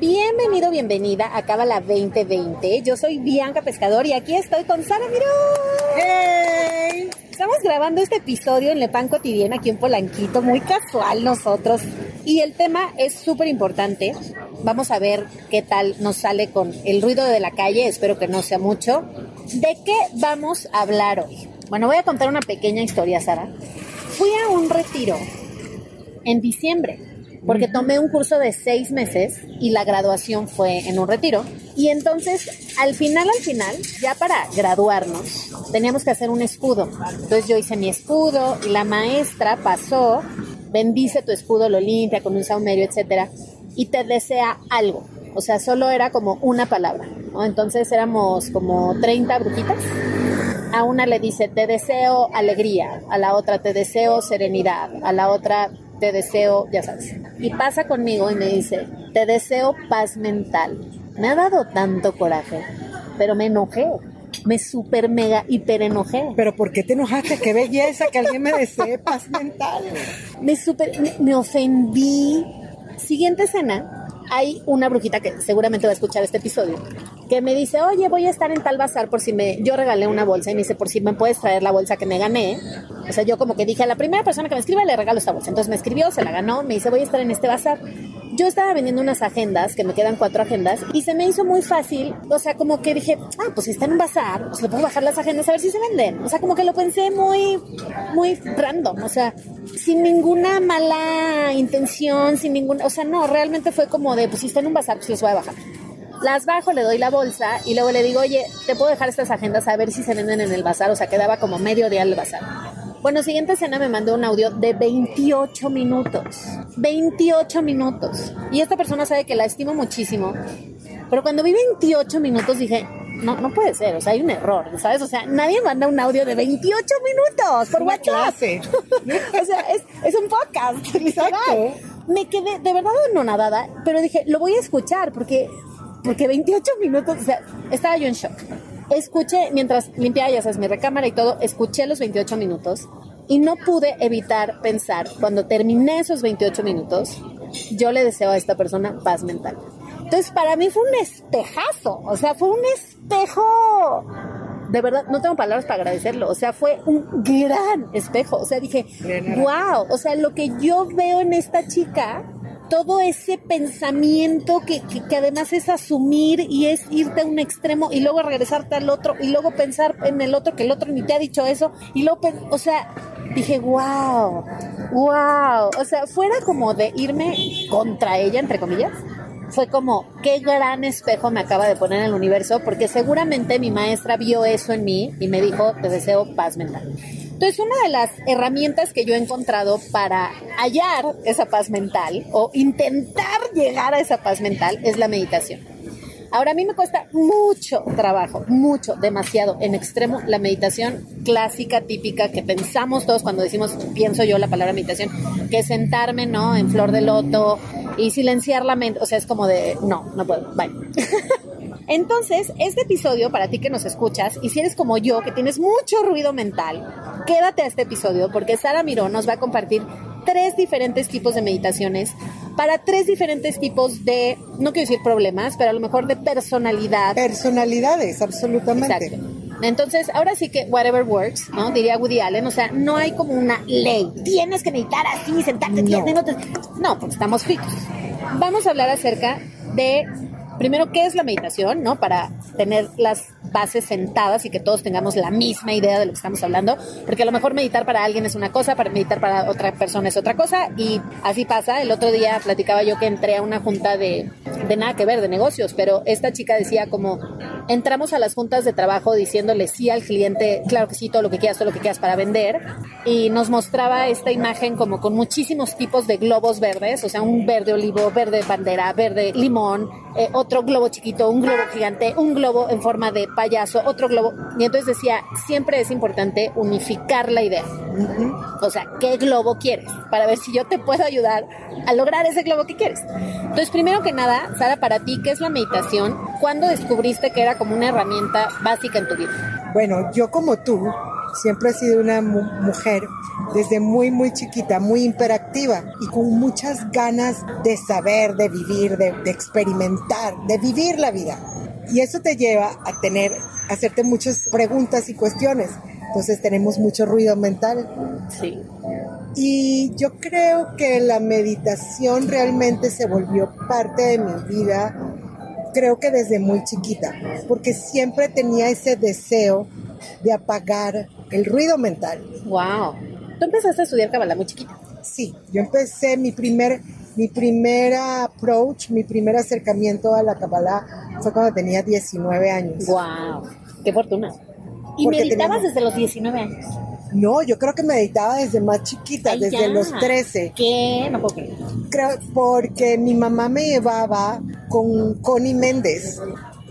Bienvenido, bienvenida a Cábala 2020. Yo soy Bianca Pescador y aquí estoy con Sara Miró. ¡Hey! Estamos grabando este episodio en Le Pan Cotidiano aquí en Polanquito, muy casual nosotros. Y el tema es súper importante. Vamos a ver qué tal nos sale con el ruido de la calle, espero que no sea mucho. ¿De qué vamos a hablar hoy? Bueno, voy a contar una pequeña historia, Sara. Fui a un retiro en diciembre porque tomé un curso de seis meses y la graduación fue en un retiro. Y entonces, al final, al final, ya para graduarnos, teníamos que hacer un escudo. Entonces yo hice mi escudo y la maestra pasó, bendice tu escudo, lo limpia con un saumerio, etcétera, y te desea algo. O sea, solo era como una palabra. ¿no? Entonces éramos como 30 brujitas. A una le dice, te deseo alegría, a la otra te deseo serenidad, a la otra te deseo, ya sabes. Y pasa conmigo y me dice, te deseo paz mental. Me ha dado tanto coraje, pero me enojé. Me super mega hiper enojé. ¿Pero por qué te enojaste? ¡Qué belleza que alguien me desee paz mental! Me super, me, me ofendí. Siguiente escena, hay una brujita que seguramente va a escuchar este episodio, que me dice, oye, voy a estar en tal bazar por si me... Yo regalé una bolsa y me dice, por si me puedes traer la bolsa que me gané. O sea, yo como que dije a la primera persona que me escriba le regalo esta bolsa. Entonces me escribió, se la ganó, me dice, voy a estar en este bazar. Yo estaba vendiendo unas agendas, que me quedan cuatro agendas, y se me hizo muy fácil, o sea, como que dije, ah, pues si está en un bazar, pues le puedo bajar las agendas a ver si se venden. O sea, como que lo pensé muy, muy random, o sea, sin ninguna mala intención, sin ninguna, o sea, no, realmente fue como de, pues si está en un bazar, pues los voy a bajar. Las bajo, le doy la bolsa y luego le digo, oye, te puedo dejar estas agendas a ver si se venden en el bazar, o sea, quedaba como medio día el bazar. Bueno, siguiente escena me mandó un audio de 28 minutos. 28 minutos. Y esta persona sabe que la estimo muchísimo. Pero cuando vi 28 minutos dije, no, no puede ser, o sea, hay un error, ¿sabes? O sea, nadie manda un audio de 28 minutos por Una WhatsApp. clase. o sea, es, es un podcast. literal. Exacto. Me quedé de verdad anonadada, pero dije, lo voy a escuchar porque, porque 28 minutos, o sea, estaba yo en shock. Escuché, mientras limpiaba, ya sabes, mi recámara y todo, escuché los 28 minutos y no pude evitar pensar, cuando terminé esos 28 minutos, yo le deseo a esta persona paz mental. Entonces, para mí fue un espejazo, o sea, fue un espejo. De verdad, no tengo palabras para agradecerlo. O sea, fue un gran espejo. O sea, dije, wow, o sea, lo que yo veo en esta chica, todo ese pensamiento que, que, que además es asumir y es irte a un extremo y luego regresarte al otro y luego pensar en el otro que el otro ni te ha dicho eso y luego, o sea, dije, wow, wow. O sea, fuera como de irme contra ella, entre comillas, fue como, qué gran espejo me acaba de poner en el universo, porque seguramente mi maestra vio eso en mí y me dijo, te deseo paz mental. Entonces, una de las herramientas que yo he encontrado para hallar esa paz mental o intentar llegar a esa paz mental es la meditación. Ahora a mí me cuesta mucho trabajo, mucho, demasiado, en extremo, la meditación clásica, típica, que pensamos todos cuando decimos, pienso yo la palabra meditación, que es sentarme, ¿no? En flor de loto y silenciar la mente, o sea, es como de, no, no puedo, bye. Entonces, este episodio, para ti que nos escuchas, y si eres como yo, que tienes mucho ruido mental, quédate a este episodio porque Sara Miró nos va a compartir tres diferentes tipos de meditaciones para tres diferentes tipos de, no quiero decir problemas, pero a lo mejor de personalidad. Personalidades, absolutamente. Exacto. Entonces, ahora sí que whatever works, ¿no? Diría Woody Allen, o sea, no hay como una ley. Tienes que meditar así, sentarte 10 No. minutos. No, porque estamos fritos. Vamos a hablar acerca de, primero, qué es la meditación, ¿no? Para tener las bases sentadas y que todos tengamos la misma idea de lo que estamos hablando, porque a lo mejor meditar para alguien es una cosa, para meditar para otra persona es otra cosa, y así pasa. El otro día platicaba yo que entré a una junta de, de nada que ver, de negocios, pero esta chica decía como, entramos a las juntas de trabajo diciéndole sí al cliente, claro que sí, todo lo que quieras, todo lo que quieras para vender. Y nos mostraba esta imagen como con muchísimos tipos de globos verdes, o sea, un verde olivo, verde bandera, verde limón, eh, otro globo chiquito, un globo gigante, un globo en forma de payaso, otro globo. Y entonces decía, siempre es importante unificar la idea. O sea, ¿qué globo quieres? Para ver si yo te puedo ayudar a lograr ese globo que quieres. Entonces, primero que nada, Sara, para ti, ¿qué es la meditación? ¿Cuándo descubriste que era como una herramienta básica en tu vida? Bueno, yo como tú, siempre he sido una mujer desde muy, muy chiquita, muy hiperactiva y con muchas ganas de saber, de vivir, de, experimentar, de vivir la vida. Y eso te lleva a tener, a hacerte muchas preguntas y cuestiones. Entonces tenemos mucho ruido mental. Sí. Y yo creo que la meditación realmente se volvió parte de mi vida, creo que desde muy chiquita, porque siempre tenía ese deseo de apagar el ruido mental. Wow. ¿Tú empezaste a estudiar Kabbalah muy chiquita? Sí, yo empecé mi primer mi primer approach, mi primer acercamiento a la Kabbalah fue cuando tenía 19 años. Wow. Qué fortuna. ¿Y meditabas desde los 19 años? No, yo creo que meditaba desde más chiquita, desde los 13. ¿Qué? No puedo Creo, porque mi mamá me llevaba con Connie Méndez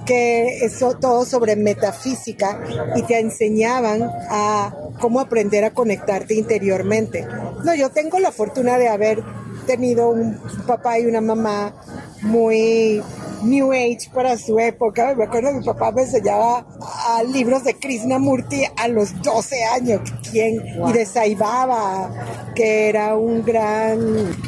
que es todo sobre metafísica y te enseñaban a cómo aprender a conectarte interiormente. No, yo tengo la fortuna de haber tenido un papá y una mamá muy New Age para su época. Me acuerdo que mi papá me enseñaba libros de Krishnamurti a los 12 años, quien, y de Saibaba, que era un gran,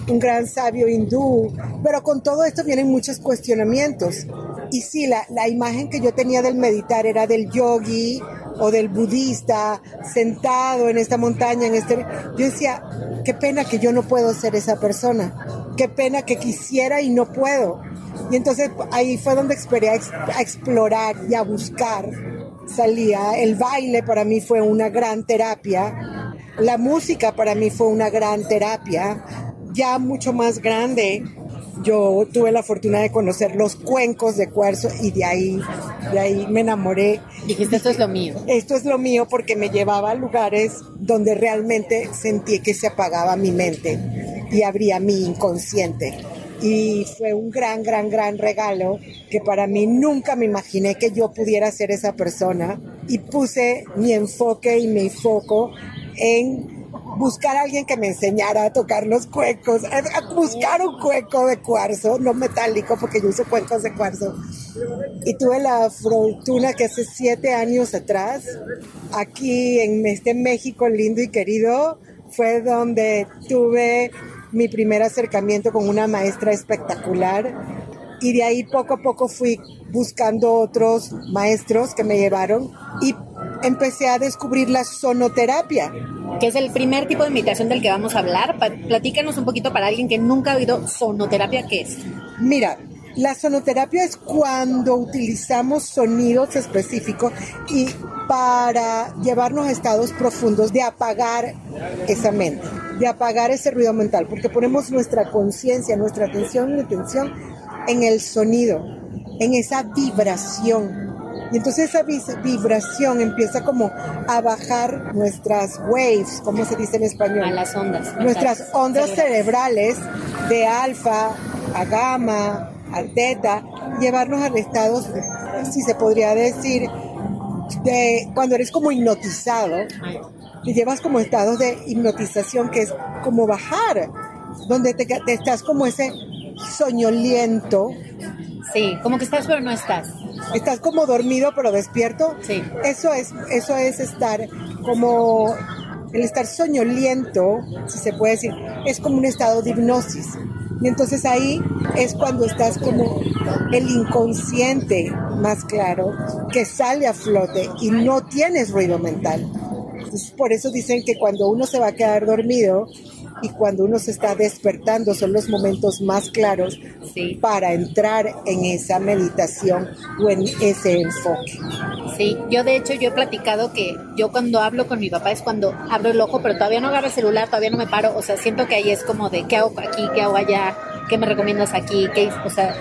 un gran sabio hindú. Pero con todo esto vienen muchos cuestionamientos. Y sí, la, la imagen que yo tenía del meditar era del yogi o del budista sentado en esta montaña, en este... Yo decía, qué pena que yo no puedo ser esa persona, qué pena que quisiera y no puedo. Y entonces ahí fue donde esperé a, a explorar y a buscar. Salía, el baile para mí fue una gran terapia, la música para mí fue una gran terapia, ya mucho más grande yo tuve la fortuna de conocer los cuencos de cuarzo y de ahí, de ahí me enamoré. Dijiste, esto es lo mío. Esto es lo mío porque me llevaba a lugares donde realmente sentí que se apagaba mi mente y abría mi inconsciente. Y fue un gran, gran, gran regalo que para mí nunca me imaginé que yo pudiera ser esa persona. Y puse mi enfoque y mi foco en buscar a alguien que me enseñara a tocar los cuecos, a, buscar un cueco de cuarzo, no metálico, porque yo uso cuencos de cuarzo. Y tuve la fortuna que hace siete años atrás, aquí en este México lindo y querido, fue donde tuve mi primer acercamiento con una maestra espectacular. Y de ahí poco a poco fui buscando otros maestros que me llevaron y empecé a descubrir la sonoterapia que es el primer tipo de meditación del que vamos a hablar. Platícanos un poquito para alguien que nunca ha oído sonoterapia, ¿qué es? Mira, la sonoterapia es cuando utilizamos sonidos específicos y para llevarnos a estados profundos de apagar esa mente, de apagar ese ruido mental, porque ponemos nuestra conciencia, nuestra atención y atención en el sonido, en esa vibración y entonces esa vibración empieza como a bajar nuestras waves, como se dice en español. A las ondas. Nuestras ondas cerebrales de alfa a gamma, a teta, llevarnos a estados, si se podría decir, de cuando eres como hipnotizado, te llevas como estados de hipnotización que es como bajar, donde te, te estás como ese soñoliento. Sí, como que estás pero no estás estás como dormido pero despierto. Sí. Eso es, eso es estar como el estar soñoliento, si se puede decir, es como un estado de hipnosis. Y entonces ahí es cuando estás como el inconsciente más claro que sale a flote y no tienes ruido mental. por eso dicen que cuando uno se va a quedar dormido, y cuando uno se está despertando son los momentos más claros para entrar en esa meditación o en ese enfoque. Sí, yo de hecho yo he platicado que yo cuando hablo con mi papá es cuando abro el ojo, pero todavía no agarro el celular, todavía no me paro, o sea, siento que ahí es como de qué hago aquí, qué hago allá, qué me recomiendas aquí, qué, o sea,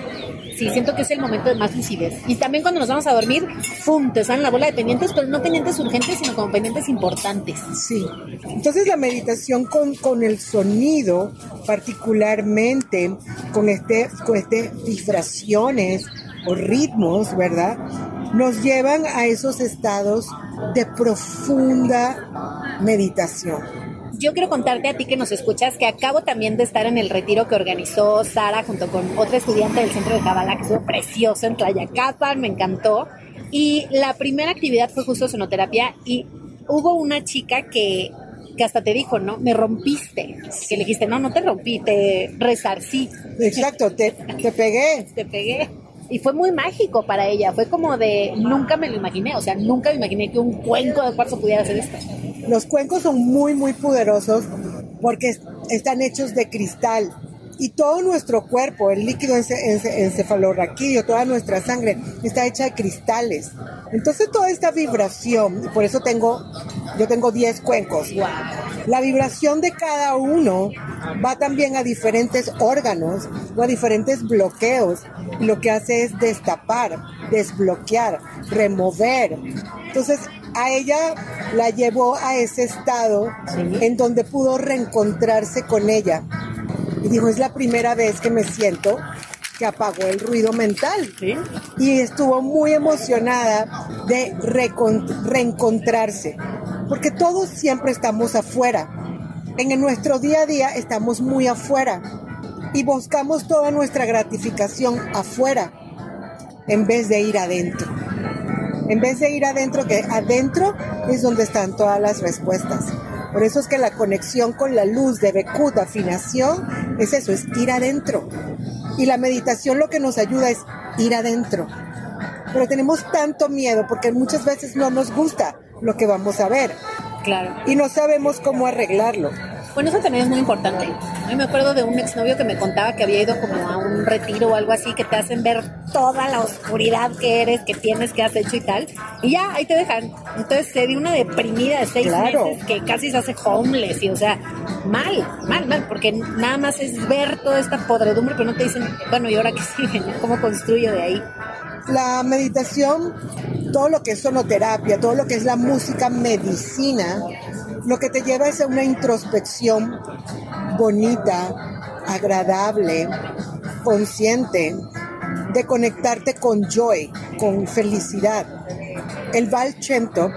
sí, siento que es el momento de más lucidez. Y también cuando nos vamos a dormir, ¡pum! Te salen la bola de pendientes, pero no pendientes urgentes, sino como pendientes importantes. Sí. Entonces la meditación con, con el sonido, particularmente con este, con este vibraciones o ritmos, ¿verdad? Nos llevan a esos estados de profunda meditación yo quiero contarte a ti que nos escuchas que acabo también de estar en el retiro que organizó Sara junto con otra estudiante del centro de Kabbalah que estuvo precioso en Tlayacapan, me encantó. Y la primera actividad fue justo sonoterapia y hubo una chica que, que hasta te dijo, ¿no? Me rompiste. Que le dijiste, no, no te rompí, te resarcí. Exacto, te, te pegué. te pegué. Y fue muy mágico para ella, fue como de, nunca me lo imaginé, o sea, nunca me imaginé que un cuenco de cuarzo pudiera hacer esto. Los cuencos son muy, muy poderosos porque están hechos de cristal. Y todo nuestro cuerpo, el líquido encefalorraquídeo, toda nuestra sangre, está hecha de cristales. Entonces toda esta vibración, por eso tengo, yo tengo 10 cuencos. La vibración de cada uno va también a diferentes órganos o a diferentes bloqueos. Y lo que hace es destapar, desbloquear, remover. Entonces a ella la llevó a ese estado en donde pudo reencontrarse con ella. Y dijo, es la primera vez que me siento que apagó el ruido mental. Y estuvo muy emocionada de reencontrarse, porque todos siempre estamos afuera. En nuestro día a día estamos muy afuera y buscamos toda nuestra gratificación afuera en vez de ir adentro. En vez de ir adentro, que adentro es donde están todas las respuestas. Por eso es que la conexión con la luz de Bekut, afinación, es eso, es ir adentro. Y la meditación lo que nos ayuda es ir adentro. Pero tenemos tanto miedo porque muchas veces no nos gusta lo que vamos a ver. Claro. Y no sabemos cómo arreglarlo. Bueno, eso también es muy importante. Yo me acuerdo de un exnovio que me contaba que había ido como a un retiro o algo así, que te hacen ver toda la oscuridad que eres, que tienes, que has hecho y tal. Y ya, ahí te dejan. Entonces se dio una deprimida de seis meses que casi se hace homeless. Y o sea, mal, mal, mal, porque nada más es ver toda esta podredumbre, pero no te dicen, bueno, ¿y ahora qué sigue? ¿Cómo construyo de ahí? La meditación, todo lo que es sonoterapia, todo lo que es la música medicina, lo que te lleva es a una introspección bonita, agradable, consciente, de conectarte con joy, con felicidad. El Val Chento,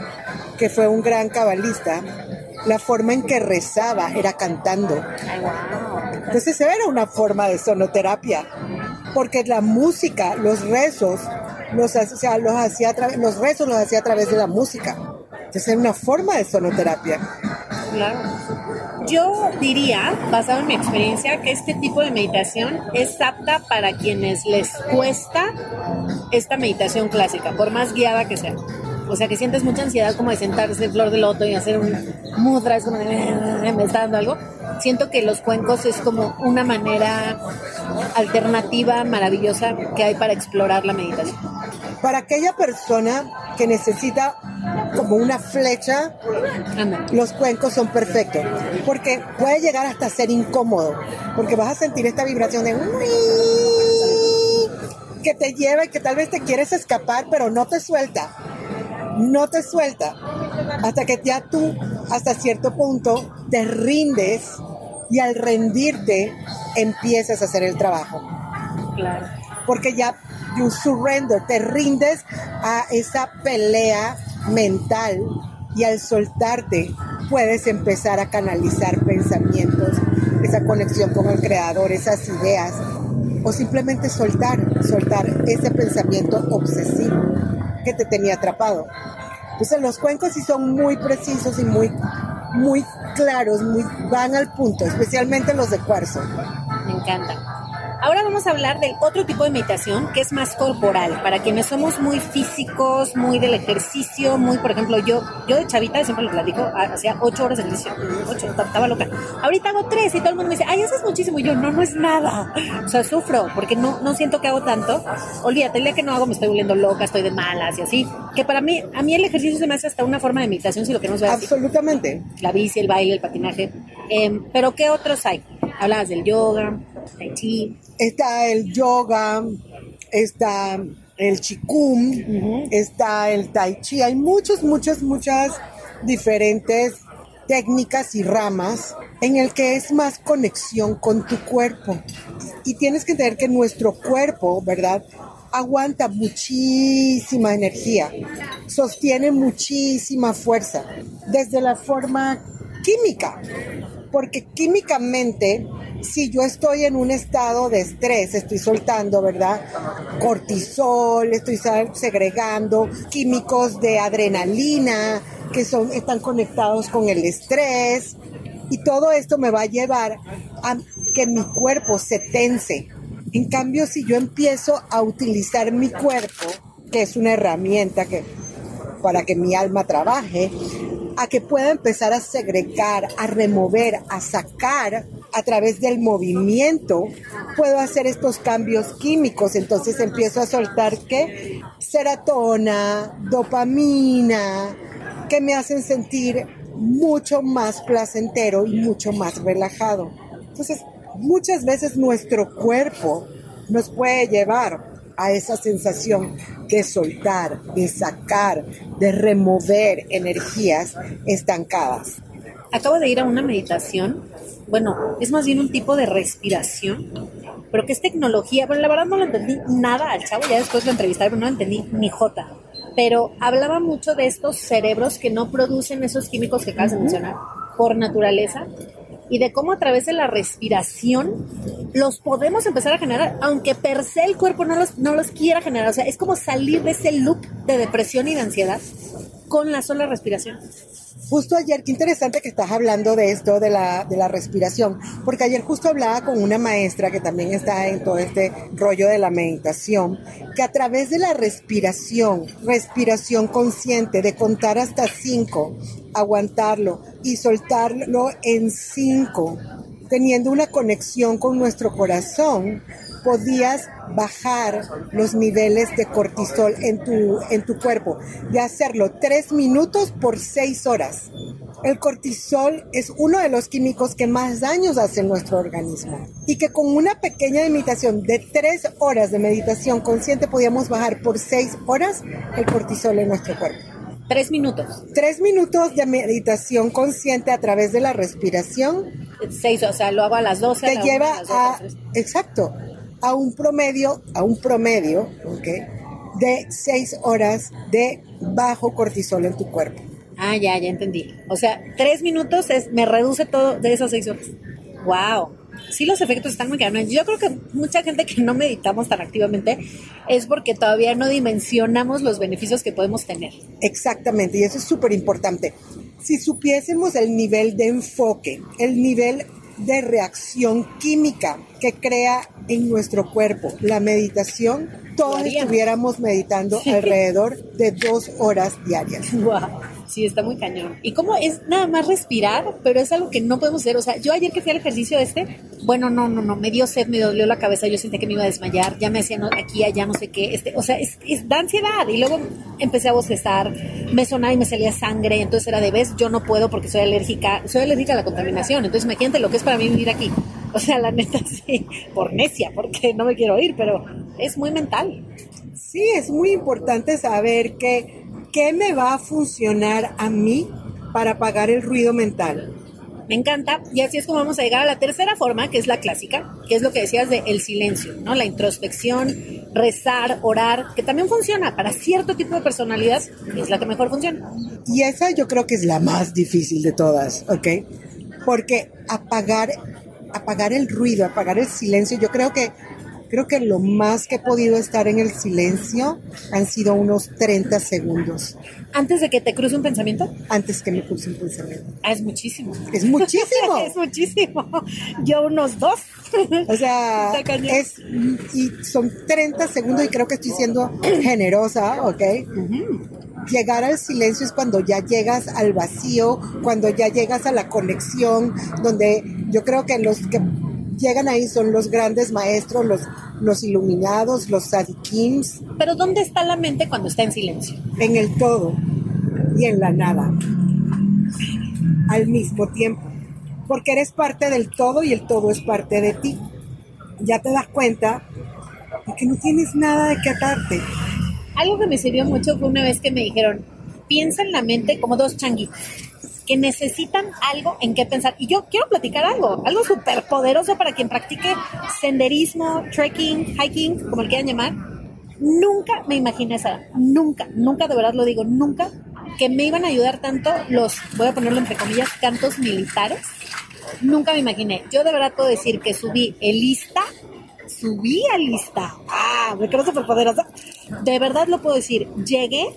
que fue un gran cabalista, la forma en que rezaba era cantando. Entonces era una forma de sonoterapia, porque la música, los rezos, los, hacía, los, rezos los hacía a través de la música. Entonces es una forma de sonoterapia. Claro. Yo diría, basado en mi experiencia, que este tipo de meditación es apta para quienes les cuesta esta meditación clásica, por más guiada que sea. O sea, que sientes mucha ansiedad como de sentarse en flor de loto y hacer un mudra, es como de, me está dando algo. Siento que los cuencos es como una manera alternativa maravillosa que hay para explorar la meditación. Para aquella persona que necesita como una flecha, los cuencos son perfectos. Porque puede llegar hasta ser incómodo. Porque vas a sentir esta vibración de que te lleva y que tal vez te quieres escapar, pero no te suelta. No te suelta. Hasta que ya tú, hasta cierto punto, te rindes y al rendirte empiezas a hacer el trabajo. Claro. Porque ya you surrender, te rindes a esa pelea mental y al soltarte puedes empezar a canalizar pensamientos, esa conexión con el creador, esas ideas, o simplemente soltar, soltar ese pensamiento obsesivo que te tenía atrapado. Entonces los cuencos sí son muy precisos y muy, muy claros, muy, van al punto, especialmente los de cuarzo. Me encanta. Ahora vamos a hablar del otro tipo de meditación que es más corporal, para quienes somos muy físicos, muy del ejercicio, muy, por ejemplo, yo yo de chavita, siempre lo platico, hacía ocho horas de ejercicio, ocho, estaba loca. Ahorita hago tres y todo el mundo me dice, ay, eso es muchísimo. Y yo, no, no es nada. O sea, sufro porque no, no siento que hago tanto. Olvídate, el día que no hago me estoy volviendo loca, estoy de malas y así. Que para mí, a mí el ejercicio se me hace hasta una forma de meditación, si lo queremos ver Absolutamente. La bici, el baile, el patinaje. Em, pero ¿qué otros hay? Hablabas del yoga, tai chi. Está el yoga, está el Qigong, está el Tai Chi. Hay muchas, muchas, muchas diferentes técnicas y ramas en el que es más conexión con tu cuerpo. Y tienes que entender que nuestro cuerpo, ¿verdad? Aguanta muchísima energía, sostiene muchísima fuerza, desde la forma química, porque químicamente, si yo estoy en un estado de estrés, estoy soltando, ¿verdad? Cortisol, estoy segregando químicos de adrenalina que son, están conectados con el estrés, y todo esto me va a llevar a que mi cuerpo se tense. En cambio, si yo empiezo a utilizar mi cuerpo, que es una herramienta que, para que mi alma trabaje, a que pueda empezar a segregar, a remover, a sacar a través del movimiento, puedo hacer estos cambios químicos. Entonces empiezo a soltar que serotonina, dopamina, que me hacen sentir mucho más placentero y mucho más relajado. Entonces, muchas veces nuestro cuerpo nos puede llevar a esa sensación de soltar, de sacar, de remover energías estancadas. Acabo de ir a una meditación, bueno, es más bien un tipo de respiración, pero que es tecnología, pero la verdad no lo entendí nada al chavo, ya después lo entrevisté, pero no lo entendí ni jota. Pero hablaba mucho de estos cerebros que no producen esos químicos que acabas de mencionar por naturaleza y de cómo a través de la respiración los podemos empezar a generar, aunque per se el cuerpo no los, no los quiera generar. O sea, es como salir de ese loop de depresión y de ansiedad con la sola respiración. Justo ayer, qué interesante que estás hablando de esto, de la, de la respiración, porque ayer justo hablaba con una maestra que también está en todo este rollo de la meditación, que a través de la respiración, respiración consciente, de contar hasta cinco, aguantarlo y soltarlo en cinco, teniendo una conexión con nuestro corazón, podías bajar los niveles de cortisol en tu, en tu cuerpo, de hacerlo tres minutos por seis horas. El cortisol es uno de los químicos que más daños hace en nuestro organismo y que con una pequeña imitación de tres horas de meditación consciente podíamos bajar por seis horas el cortisol en nuestro cuerpo. Tres minutos. Tres minutos de meditación consciente a través de la respiración. Seis, o sea, lo hago a las 12. Te lleva a, exacto, a un promedio, a un promedio, ¿ok? De seis horas de bajo cortisol en tu cuerpo. Ah, ya, ya entendí. O sea, tres minutos es, me reduce todo de esas seis horas. ¡Wow! Sí, los efectos están muy caros. Yo creo que mucha gente que no meditamos tan activamente es porque todavía no dimensionamos los beneficios que podemos tener. Exactamente, y eso es súper importante. Si supiésemos el nivel de enfoque, el nivel de reacción química que crea en nuestro cuerpo. La meditación, todos estuviéramos meditando alrededor de dos horas diarias. Wow. Sí, está muy cañón. Y cómo es nada más respirar, pero es algo que no podemos hacer. O sea, yo ayer que fui al ejercicio este, bueno, no, no, no, me dio sed, me dolió la cabeza, yo sentí que me iba a desmayar, ya me hacían aquí, allá, no sé qué. Este, o sea, es, da ansiedad. Y luego empecé a bostezar, me sonaba y me salía sangre. Entonces era de vez, yo no puedo porque soy alérgica, soy alérgica a la contaminación. Entonces imagínate lo que es para mí vivir aquí. O sea, la neta sí, por necia, porque no me quiero ir, pero es muy mental. Sí, es muy importante saber que ¿qué me va a funcionar a mí para apagar el ruido mental? Me encanta. Y así es como vamos a llegar a la tercera forma, que es la clásica, que es lo que decías de el silencio, ¿no? La introspección, rezar, orar, que también funciona para cierto tipo de personalidad, es la que mejor funciona. Y esa yo creo que es la más difícil de todas, ¿ok? Porque apagar, apagar el ruido, apagar el silencio, yo creo que Creo que lo más que he podido estar en el silencio han sido unos 30 segundos. ¿Antes de que te cruce un pensamiento? Antes que me cruce un pensamiento. Ah, es muchísimo. Es muchísimo. es muchísimo. Yo unos dos. O sea, es, y son 30 segundos y creo que estoy siendo generosa, ¿ok? Llegar al silencio es cuando ya llegas al vacío, cuando ya llegas a la conexión, donde yo creo que los que llegan ahí son los grandes maestros, los, los iluminados, los sadikims. Pero ¿dónde está la mente cuando está en silencio? En el todo y en la nada, al mismo tiempo. Porque eres parte del todo y el todo es parte de ti. Ya te das cuenta porque no tienes nada de qué atarte. Algo que me sirvió mucho fue una vez que me dijeron, piensa en la mente como dos changuitos que necesitan algo en qué pensar. Y yo quiero platicar algo, algo súper poderoso para quien practique senderismo, trekking, hiking, como le quieran llamar. Nunca me imaginé esa, nunca, nunca, de verdad lo digo, nunca, que me iban a ayudar tanto los, voy a ponerlo entre comillas, cantos militares. Nunca me imaginé. Yo de verdad puedo decir que subí el lista, subí a lista. Ah, me creo súper poderosa. De verdad lo puedo decir. Llegué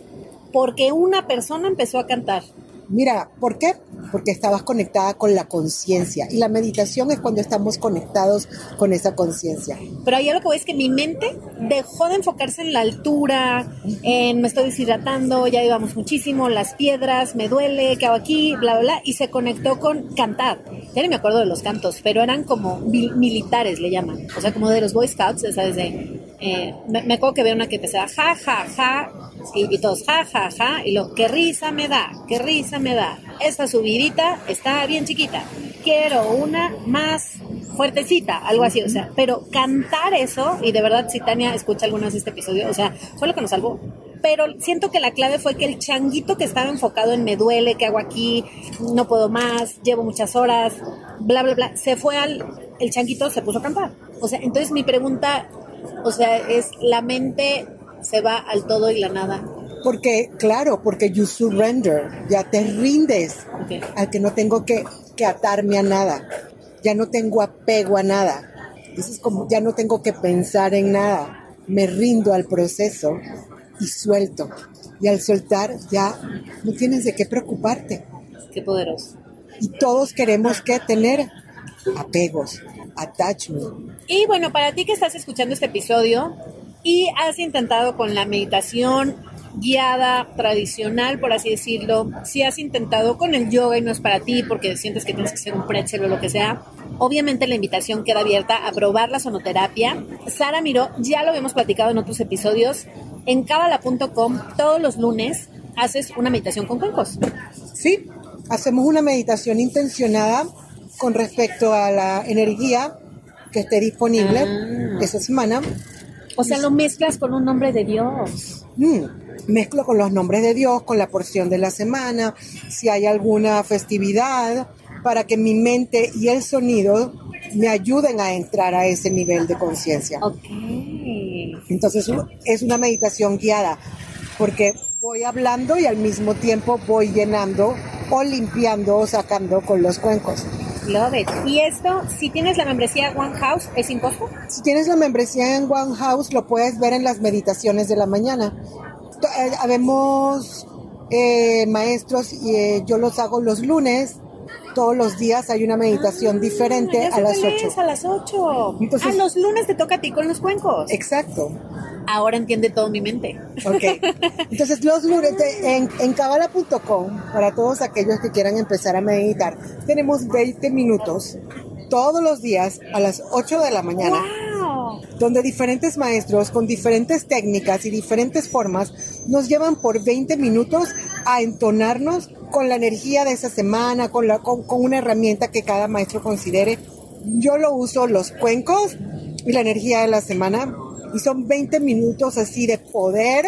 porque una persona empezó a cantar. Mira, ¿por qué? Porque estabas conectada con la conciencia y la meditación es cuando estamos conectados con esa conciencia. Pero ahí lo que voy es que mi mente dejó de enfocarse en la altura, en me estoy deshidratando, ya íbamos muchísimo, las piedras, me duele, ¿qué hago aquí? Bla, bla, bla, y se conectó con cantar. Ya ni me acuerdo de los cantos, pero eran como militares, le llaman. O sea, como de los Boy Scouts, ¿sabes? De, eh, me, acuerdo que veo una que empezaba ja, ja, ja, y, todos ja, ja, ja, y lo, qué risa me da, qué risa me da. Esta subidita está bien chiquita. Quiero una más fuertecita, algo así, o sea, pero cantar eso, y de verdad, si Tania escucha algunas de este episodio, o sea, fue lo que nos salvó. Pero siento que la clave fue que el changuito que estaba enfocado en me duele, ¿qué hago aquí? No puedo más, llevo muchas horas, bla, bla, bla, se fue al. El changuito se puso a cantar. O sea, entonces mi pregunta, o sea, es: ¿la mente se va al todo y la nada? Porque, claro, porque you surrender, ya te rindes al que no tengo que, que atarme a nada, ya no tengo apego a nada. Entonces, como ya no tengo que pensar en nada, me rindo al proceso y suelto. Y al soltar ya no tienes de qué preocuparte. Qué poderoso. Y todos queremos que tener apegos, attachment. Y bueno, para ti que estás escuchando este episodio y has intentado con la meditación guiada, tradicional, por así decirlo, si has intentado con el yoga y no es para ti porque sientes que tienes que ser un pretzel o lo que sea, obviamente la invitación queda abierta a probar la sonoterapia. Sara Miró, ya lo habíamos platicado en otros episodios, en cabala.com todos los lunes haces una meditación con cuencos. Sí, hacemos una meditación intencionada con respecto a la energía que esté disponible ah. esa semana. O sea, lo mezclas con un nombre de Dios. Mm mezclo con los nombres de Dios, con la porción de la semana, si hay alguna festividad, para que mi mente y el sonido me ayuden a entrar a ese nivel de conciencia. Entonces es una meditación guiada, porque voy hablando y al mismo tiempo voy llenando o limpiando o sacando con los cuencos. Love it. ¿Y esto, si tienes la membresía One House, es impuesto? Si tienes la membresía en One House, lo puedes ver en las meditaciones de la mañana. Eh, habemos eh, maestros y eh, yo los hago los lunes. Todos los días hay una meditación ah, diferente a las 8. A las 8. Entonces, ah, los lunes te toca a ti con los cuencos. Exacto. Ahora entiende todo mi mente. Ok. Entonces, los lunes en, en cabala.com, para todos aquellos que quieran empezar a meditar, tenemos 20 minutos todos los días a las 8 de la mañana donde diferentes maestros con diferentes técnicas y diferentes formas nos llevan por 20 minutos a entonarnos con la energía de esa semana, con, la, con, una herramienta que cada maestro considere. Yo lo uso los cuencos y la energía de la semana y son 20 minutos así de poder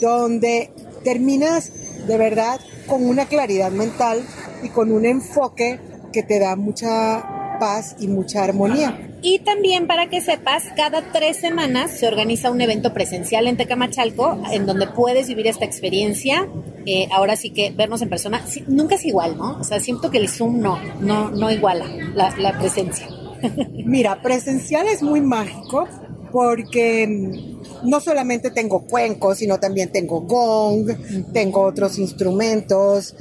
donde terminas de verdad con una claridad mental y con un enfoque que te da mucha paz y mucha armonía. Y también para que sepas, cada tres semanas se organiza un evento presencial en Tecamachalco en donde puedes vivir esta experiencia. Eh, ahora sí que vernos en persona nunca es igual, ¿no? O sea, siento que el Zoom no, no, no iguala la, la presencia. Mira, presencial es muy mágico porque no solamente tengo cuencos, sino también tengo gong, tengo otros instrumentos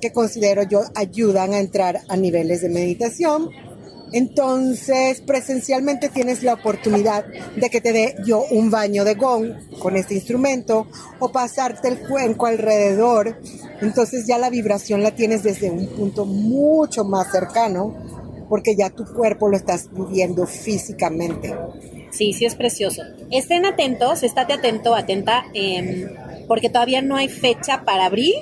que considero yo ayudan a entrar a niveles de meditación entonces, presencialmente tienes la oportunidad de que te dé yo un baño de gong con este instrumento o pasarte el cuenco alrededor. Entonces ya la vibración la tienes desde un punto mucho más cercano porque ya tu cuerpo lo estás viviendo físicamente. Sí, sí es precioso. Estén atentos, estate atento, atenta, em, porque todavía no hay fecha para abrir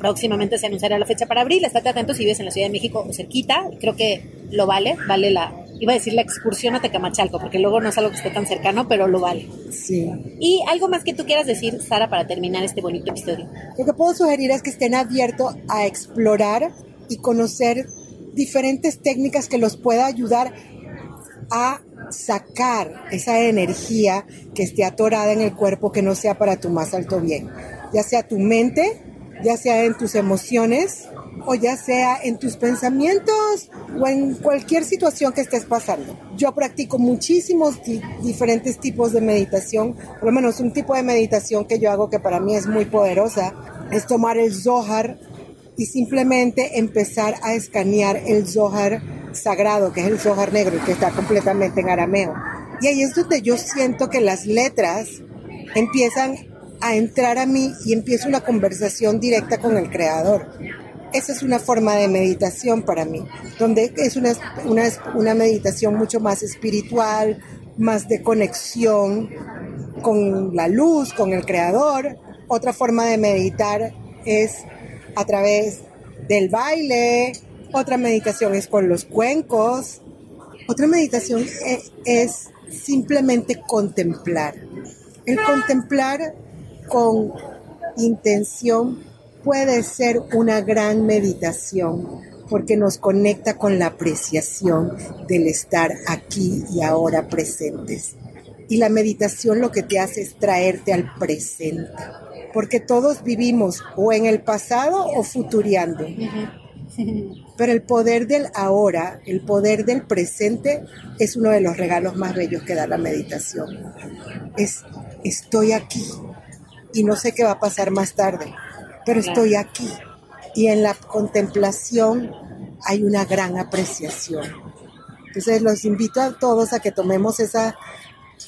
próximamente se anunciará la fecha para abril. Estate atento si vives en la Ciudad de México o cerquita. Creo que lo vale, vale la, iba a decir la excursión a Tecamachalco, porque luego no es algo que esté tan cercano, pero lo vale. Sí. Y algo más que tú quieras decir, Sara, para terminar este bonito episodio. Lo que puedo sugerir es que estén abiertos a explorar y conocer diferentes técnicas que los pueda ayudar a sacar esa energía que esté atorada en el cuerpo que no sea para tu más alto bien, ya sea tu mente, ya sea en tus emociones o ya sea en tus pensamientos o en cualquier situación que estés pasando. Yo practico muchísimos diferentes tipos de meditación, por lo menos un tipo de meditación que yo hago que para mí es muy poderosa, es tomar el Zohar y simplemente empezar a escanear el Zohar sagrado, que es el Zohar negro, que está completamente en arameo. Y ahí es donde yo siento que las letras empiezan a entrar a mí y empiezo una conversación directa con el creador. Esa es una forma de meditación para mí, donde es una, una, una meditación mucho más espiritual, más de conexión con la luz, con el creador. Otra forma de meditar es a través del baile, otra meditación es con los cuencos, otra meditación e, es, simplemente contemplar. El contemplar con intención puede ser una gran meditación porque nos conecta con la apreciación del estar aquí y ahora presentes. Y la meditación lo que te hace es traerte al presente, porque todos vivimos o en el pasado o futuriando. Pero el poder del ahora, el poder del presente, es uno de los regalos más bellos que da la meditación. Es, estoy aquí y no sé qué va a pasar más tarde, pero estoy aquí. Y en la contemplación hay una gran apreciación. Entonces los invito a todos a que tomemos esa,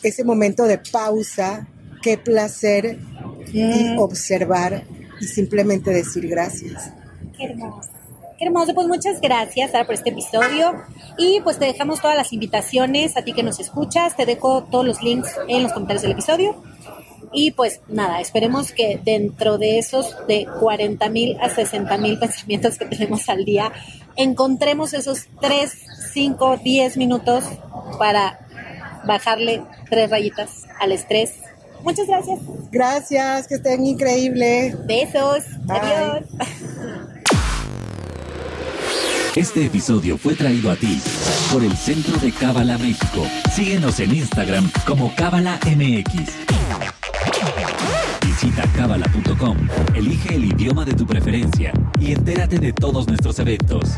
ese momento de pausa, qué placer, y observar y simplemente decir gracias. Qué hermoso. Qué hermoso, pues muchas gracias Sara por este episodio y pues te dejamos todas las invitaciones a ti que nos escuchas, te dejo todos los links en los comentarios del episodio y pues nada, esperemos que dentro de esos de 40 mil a 60 mil pensamientos que tenemos al día, encontremos esos 3, 5, 10 minutos para bajarle tres rayitas al estrés. Muchas gracias. Gracias, que estén increíbles. Besos. Adiós. Este episodio fue traído a ti por el Centro de Cábala México. Síguenos en Instagram como Cábala MX. Visita cábala.com, elige el idioma de tu preferencia y entérate de todos nuestros eventos.